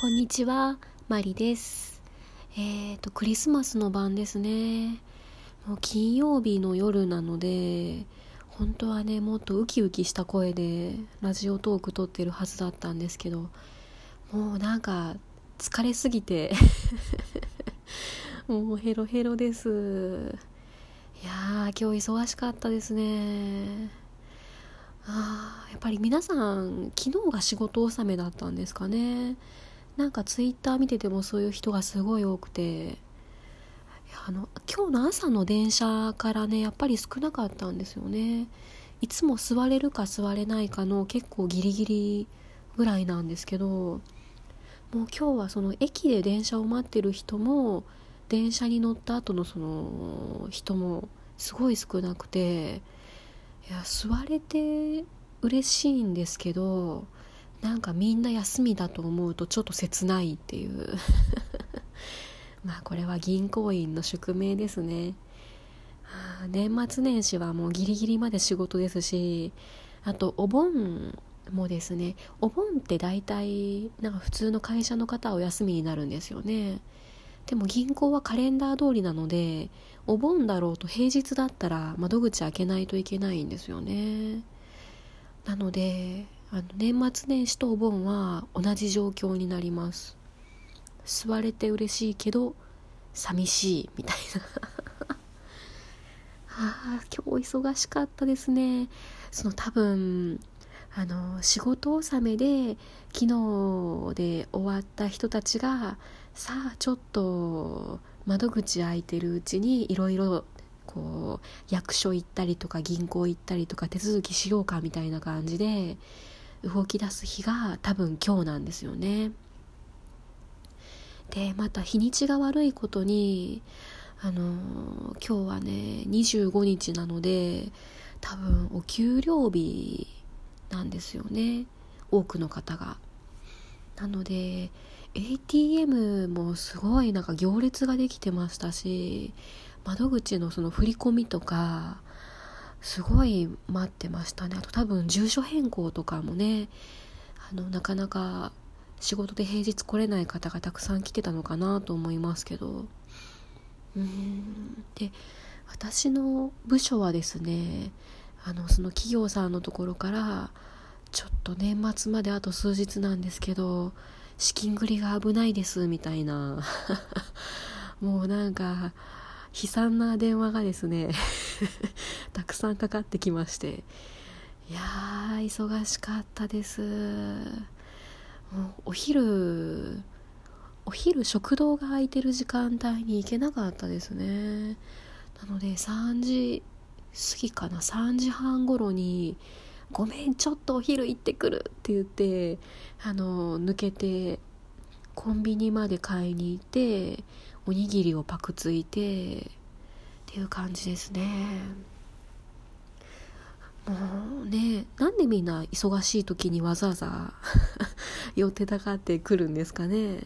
こんにちは、マリです。えっ、ー、と、クリスマスの晩ですね。もう金曜日の夜なので、本当はね、もっとウキウキした声でラジオトーク撮ってるはずだったんですけど、もうなんか疲れすぎて もうヘロヘロです。いやー、今日忙しかったですね。あやっぱり皆さん昨日が仕事納めだったんですかねなんかツイッター見ててもそういう人がすごい多くてあの今日の朝の電車からねやっぱり少なかったんですよね。いつも座れるか座れないかの結構ギリギリぐらいなんですけどもう今日はその駅で電車を待ってる人も電車に乗った後のその人もすごい少なくていや座れて嬉しいんですけどなんかみんな休みだと思うとちょっと切ないっていう。まあこれは銀行員の宿命ですね。年末年始はもうギリギリまで仕事ですしあとお盆もですね。お盆って大体なんか普通の会社の方はお休みになるんですよね。でも銀行はカレンダー通りなのでお盆だろうと平日だったら窓口開けないといけないんですよね。なのであの年末年始とお盆は同じ状況になります。座れて嬉しいけど寂しいみたいな。ああ今日忙しかったですね。その多分あの仕事納めで昨日で終わった人たちがさあちょっと窓口開いてるうちにいろいろこう役所行ったりとか銀行行ったりとか手続きしようかみたいな感じで動き出す日が多分今日なんですよね。でまた日にちが悪いことにあの今日はね25日なので多分お給料日なんですよね多くの方が。なので ATM もすごいなんか行列ができてましたし窓口のその振り込みとかすごい待ってましたね。あと多分住所変更とかもねあのなかなか仕事で平日来れない方がたくさん来てたのかなと思いますけど。うん。で私の部署はですねあのその企業さんのところからちょっと年末まであと数日なんですけど資金繰りが危ないですみたいな。もうなんか悲惨な電話がですね たくさんかかってきましていやー忙しかったです。もうお昼お昼食堂が空いてる時間帯に行けなかったですね。なので3時過ぎかな3時半頃に「ごめんちょっとお昼行ってくる」って言ってあの抜けてコンビニまで買いに行っておにぎりをパクついてっていう感じですね。もうねなんでみんな忙しい時にわざわざ 寄ってたかってくるんですかね。い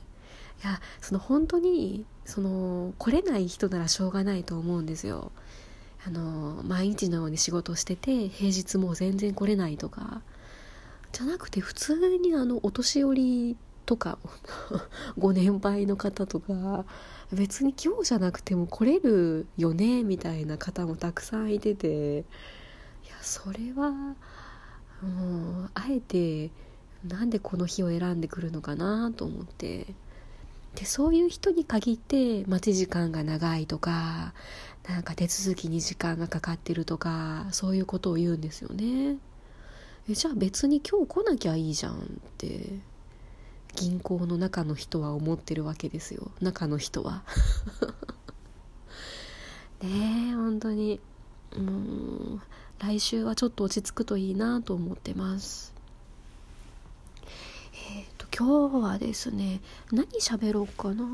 やその本当にその来れない人ならしょうがないと思うんですよ。あの毎日のように仕事してて平日もう全然来れないとか。じゃなくて普通にあのお年寄りとか ご年配の方とか別に今日じゃなくても来れるよねみたいな方もたくさんいてていやそれはもうあえてなんでこの日を選んでくるのかなと思って。でそういう人に限って待ち時間が長いとかなんか手続きに時間がかかってるとかそういうことを言うんですよね。えじゃあ別に今日来なきゃいいじゃんって。銀行の中の人は思ってるわけですよ。中の人は。ねえ本当に。もう来週はちょっと落ち着くといいなと思ってます。えっ、ー、と今日はですね何喋ろうかな。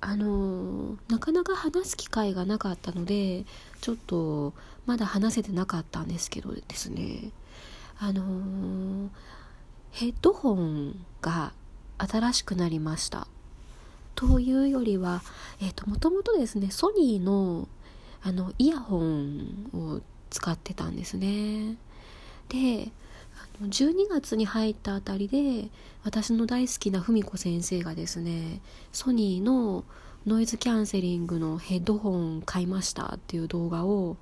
あのなかなか話す機会がなかったのでちょっとまだ話せてなかったんですけどですね。あのヘッドホンが新しくなりました。というよりは、え、ー、と、もともとですね、ソニーの、あの、イヤホンを使ってたんですね。で、12月に入ったあたりで私の大好きな文子先生がですねソニーのノイズキャンセリングのヘッドホン買いましたっていう動画を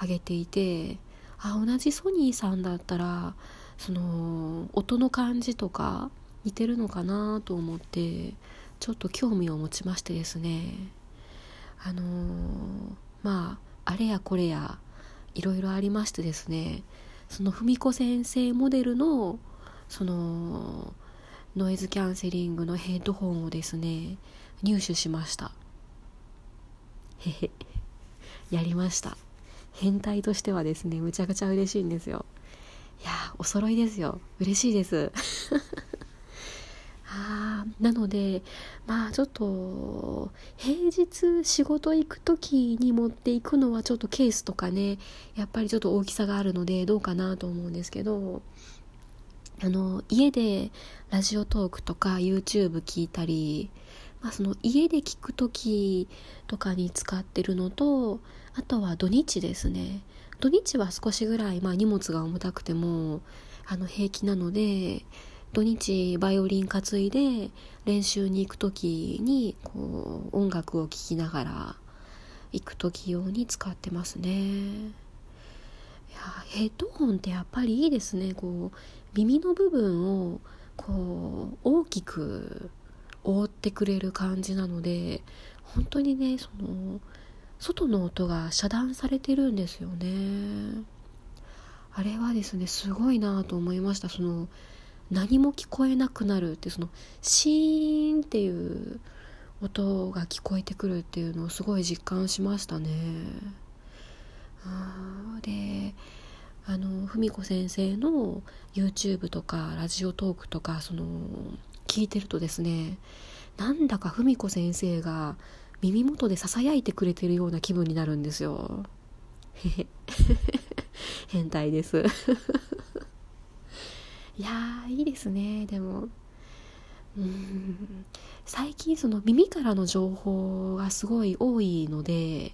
上げていてあ同じソニーさんだったらその音の感じとか似てるのかなと思ってちょっと興味を持ちましてですね。あのー、まああれやこれやいろいろありましてですね。その文子先生モデルのそのノイズキャンセリングのヘッドホンをですね入手しました。へへ。やりました。変態としてはですねむちゃくちゃ嬉しいんですよ。いやお揃いですよ。嬉しいです。あなのでまあちょっと平日仕事行く時に持っていくのはちょっとケースとかねやっぱりちょっと大きさがあるのでどうかなと思うんですけどあの家でラジオトークとか YouTube 聞いたり、まあ、その家で聞く時とかに使ってるのとあとは土日ですね。土日は少しぐらい、まあ、荷物が重たくてもあの平気なので土日バイオリン担いで練習に行く時にこう音楽を聴きながら行く時用に使ってますね。いやヘッドホンってやっぱりいいですね。こう耳の部分をこう大きく覆ってくれる感じなので本当にねその外の音が遮断されてるんですよねあれはですねすごいなと思いましたその何も聞こえなくなるってそのシーンっていう音が聞こえてくるっていうのをすごい実感しましたね。であの文子先生の YouTube とかラジオトークとかその聞いてるとですねなんだか文子先生が耳元でささやいてくれてるような気分になるんですよ。変態です。いやいいですね。でもうん。最近その耳からの情報がすごい多いので、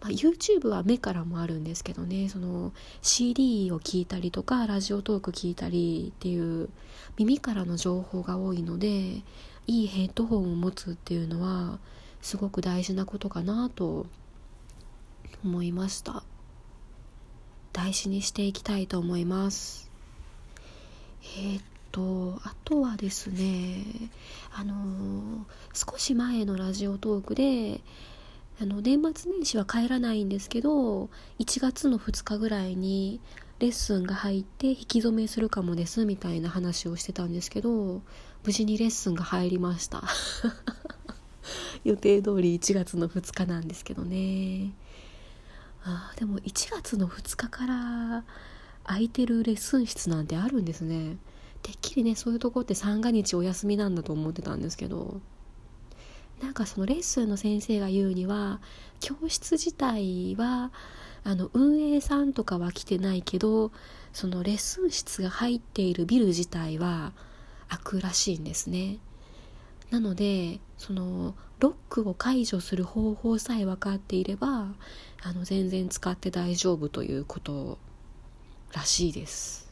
まあ、YouTube は目からもあるんですけどね。その CD を聞いたりとかラジオトーク聞いたりっていう耳からの情報が多いのでいいヘッドホンを持つっていうのはすごく大事なことかなと思いました。大事にしていきたいと思います。えー、っとあとはですねあのー、少し前のラジオトークであの年末年始は帰らないんですけど1月の2日ぐらいにレッスンが入って引き初めするかもですみたいな話をしてたんですけど無事にレッスンが入りました。予定通り1月の2日なんですけどね。あでも1月の2日から空いてるレッスン室なんてあるんですね。てっきりねそういうとこって三が日お休みなんだと思ってたんですけど。なんかそのレッスンの先生が言うには教室自体はあの運営さんとかは来てないけどそのレッスン室が入っているビル自体は開くらしいんですね。なのでそのロックを解除する方法さえ分かっていればあの全然使って大丈夫ということらしいです。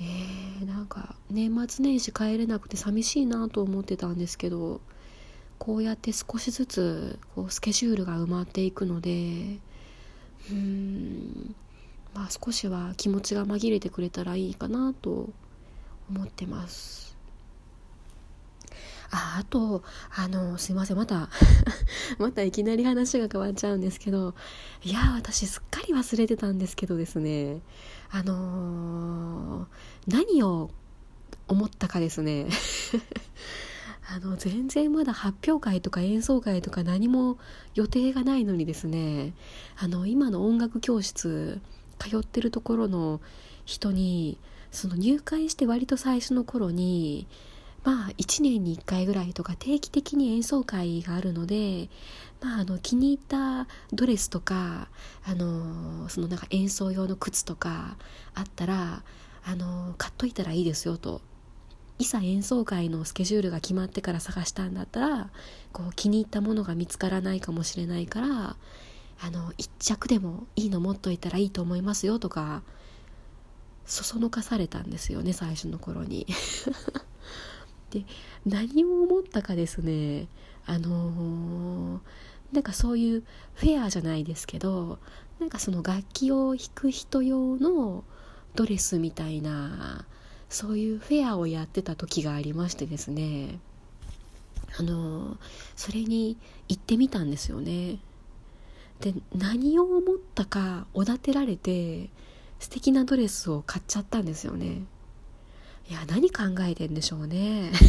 ねなんか年末年始帰れなくて寂しいなと思ってたんですけどこうやって少しずつこうスケジュールが埋まっていくのでうんまあ少しは気持ちが紛れてくれたらいいかなと思ってます。ああとあのすいませんまた またいきなり話が変わっちゃうんですけどいや私すっかり忘れてたんですけどですね。あのー、何を思ったかですね。あの全然まだ発表会とか演奏会とか何も予定がないのにですね。あの今の音楽教室通ってるところの人にその入会して割と最初の頃にまあ1年に1回ぐらいとか定期的に演奏会があるので、まあ、あの気に入ったドレスとか、あのそのなんか演奏用の靴とかあったら、あの買っといたらいいですよと。いざ演奏会のスケジュールが決まってから探したんだったらこう気に入ったものが見つからないかもしれないからあの1着でもいいの持っといたらいいと思いますよとかそそのかされたんですよね最初の頃にで何を思ったかですね。あのー、なんかそういうフェアじゃないですけどなんかその楽器を弾く人用のドレスみたいなそういうフェアをやってた時がありましてですね。あのそれに行ってみたんですよね。で何を思ったかおだてられて素敵なドレスを買っちゃったんですよね。いや何考えてんでしょうね。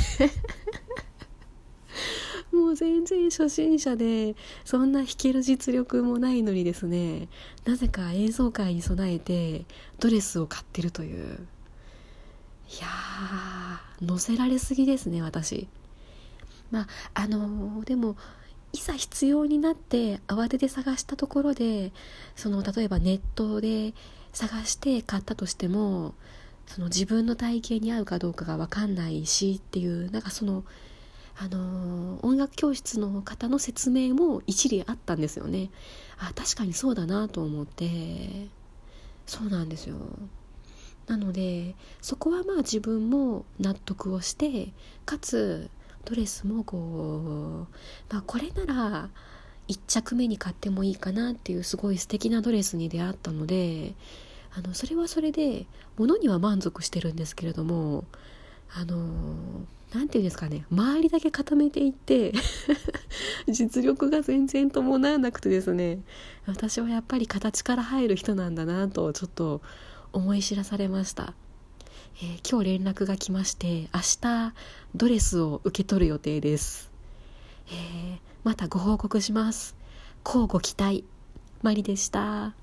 もう全然初心者でそんな弾ける実力もないのにですね。なぜか演奏会に備えてドレスを買ってるという。いやー乗せられすぎですね私。まああのー、でもいざ必要になって慌てて探したところでその例えばネットで探して買ったとしてもその自分の体型に合うかどうかが分かんないしっていうなんかそのあの音楽教室の方の説明も一理あったんですよね。あ確かにそうだなと思って。そうなんですよ。なのでそこはまあ自分も納得をしてかつドレスもこう、まあ、これなら1着目に買ってもいいかなっていうすごい素敵なドレスに出会ったのであのそれはそれで物には満足してるんですけれどもあの何て言うんですかね周りだけ固めていって 実力が全然伴わなくてですね私はやっぱり形から入る人なんだなとちょっと思い知らされました。えー、今日連絡が来まして明日ドレスを受け取る予定です、えー、またご報告します。乞うご期待。マリでした。